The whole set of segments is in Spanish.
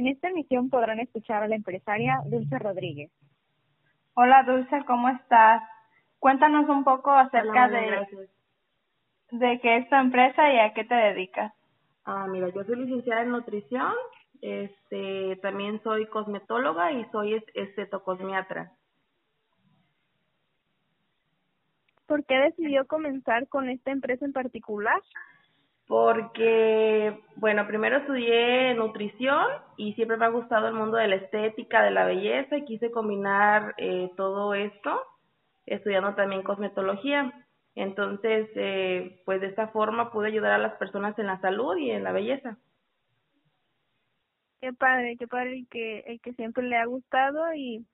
En esta emisión podrán escuchar a la empresaria Dulce Rodríguez. Hola Dulce, ¿cómo estás? Cuéntanos un poco acerca Hola, de, de qué es tu empresa y a qué te dedicas. Ah, mira, yo soy licenciada en nutrición, este, también soy cosmetóloga y soy es- estetocosmiatra. ¿Por qué decidió comenzar con esta empresa en particular? Porque, bueno, primero estudié nutrición y siempre me ha gustado el mundo de la estética, de la belleza y quise combinar eh, todo esto estudiando también cosmetología. Entonces, eh, pues de esta forma pude ayudar a las personas en la salud y en la belleza. Qué padre, qué padre el que, el que siempre le ha gustado y,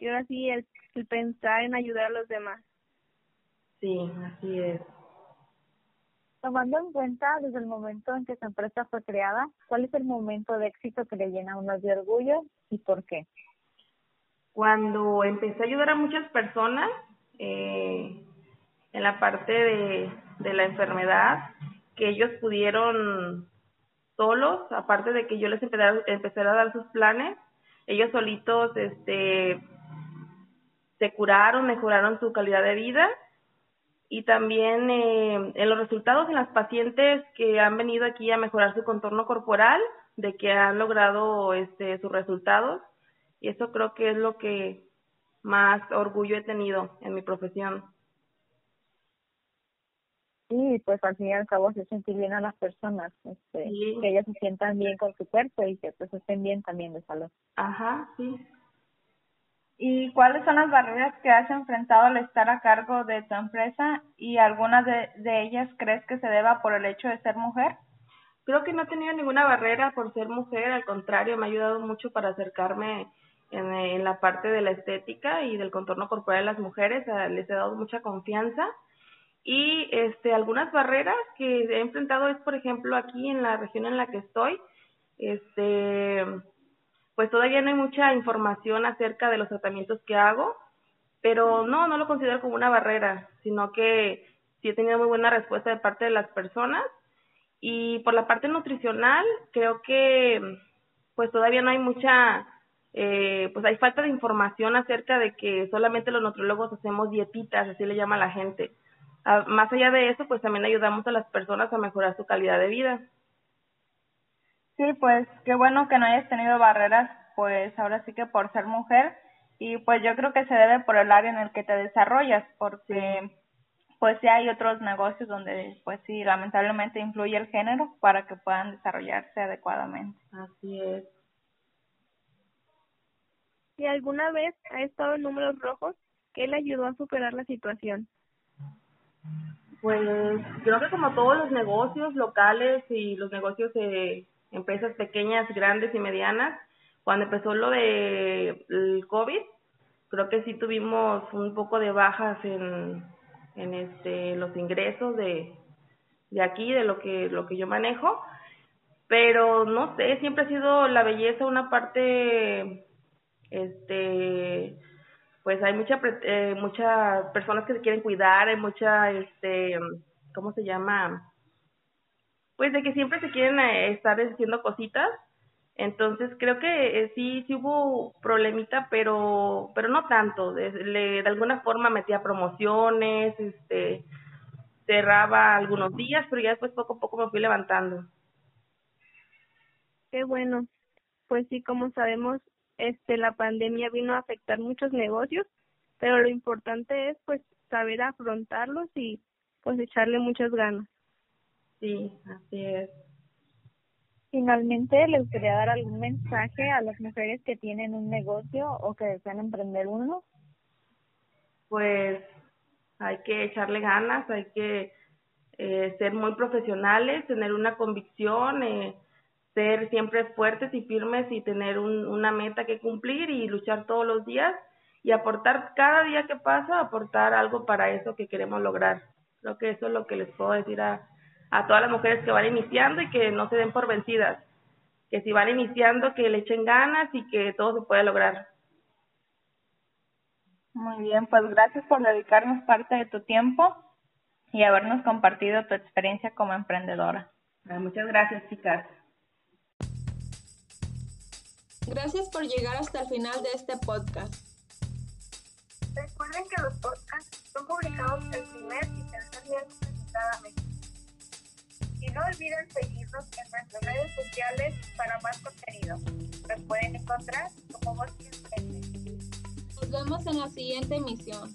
y ahora sí el, el pensar en ayudar a los demás. Sí, así es. Tomando en cuenta desde el momento en que su empresa fue creada, ¿cuál es el momento de éxito que le llena a uno de orgullo y por qué? cuando empecé a ayudar a muchas personas eh, en la parte de, de la enfermedad, que ellos pudieron solos, aparte de que yo les empecé a, empecé a dar sus planes, ellos solitos este, se curaron, mejoraron su calidad de vida y también eh, en los resultados en las pacientes que han venido aquí a mejorar su contorno corporal, de que han logrado este, sus resultados y eso creo que es lo que más orgullo he tenido en mi profesión. Sí, pues al fin y al cabo se sentir bien a las personas, este, Sí. que ellas se sientan bien con su cuerpo y que pues estén bien también de salud. Ajá, sí. ¿Y cuáles son las barreras que has enfrentado al estar a cargo de tu empresa y algunas de, ellas crees que se deba por el hecho de ser mujer? Creo que no he tenido ninguna barrera por ser mujer, al contrario, me ha ayudado mucho para acercarme en, en la parte de la estética y del contorno corporal de las mujeres, les he dado mucha confianza. Y este algunas barreras que he enfrentado es, por ejemplo, aquí en la región en la que estoy, este pues todavía no hay mucha información acerca de los tratamientos que hago, pero no, no lo considero como una barrera, sino que sí he tenido muy buena respuesta de parte de las personas. Y por la parte nutricional creo que pues todavía no hay mucha eh, pues hay falta de información acerca de que solamente los nutriólogos hacemos dietitas así le llama la gente. Ah, más allá de eso pues también ayudamos a las personas a mejorar su calidad de vida Sí, pues qué bueno que no hayas tenido barreras, pues ahora sí que por ser mujer y pues yo creo que se debe por el área en el que te desarrollas, porque pues sí hay otros negocios donde pues sí lamentablemente influye el género para que puedan desarrollarse adecuadamente. así es Si alguna vez ha estado en números rojos, ¿qué le ayudó a superar la situación? Pues creo que como todos los negocios locales y los negocios de empresas pequeñas, grandes y medianas, cuando empezó lo de el COVID, creo que sí tuvimos un poco de bajas en, en este los ingresos de, de aquí, de lo que lo que yo manejo, pero no sé, siempre ha sido la belleza una parte este pues hay mucha eh, muchas personas que se quieren cuidar, hay mucha este ¿cómo se llama? Pues de que siempre se quieren eh, estar haciendo cositas. Entonces creo que eh, sí sí hubo problemita, pero pero no tanto. De, le- de alguna forma metía promociones, este cerraba algunos días, pero ya después poco a poco me fui levantando. Qué bueno. Pues sí, como sabemos, este la pandemia vino a afectar muchos negocios, pero lo importante es pues saber afrontarlos y pues echarle muchas ganas. Sí, así es. Finalmente, ¿le gustaría dar algún mensaje a las mujeres que tienen un negocio o que desean emprender uno? Pues hay que echarle ganas, hay que eh, ser muy profesionales, tener una convicción, eh, ser siempre fuertes y firmes y tener un, una meta que cumplir y luchar todos los días y aportar cada día que pasa, aportar algo para eso que queremos lograr. Creo que eso es lo que les puedo decir a, a todas las mujeres que van iniciando y que no se den por vencidas, que si van iniciando que le echen ganas y que todo se puede lograr. Muy bien, pues gracias por dedicarnos parte de tu tiempo y habernos compartido tu experiencia como emprendedora. Ah, muchas gracias, chicas. Gracias por llegar hasta el final de este podcast. Recuerden que los podcasts son publicados el primer y tercer miércoles de cada mes. Y no olviden seguirnos en nuestras redes sociales para más contenido. Nos pueden encontrar como Voz Nos vemos en la siguiente emisión.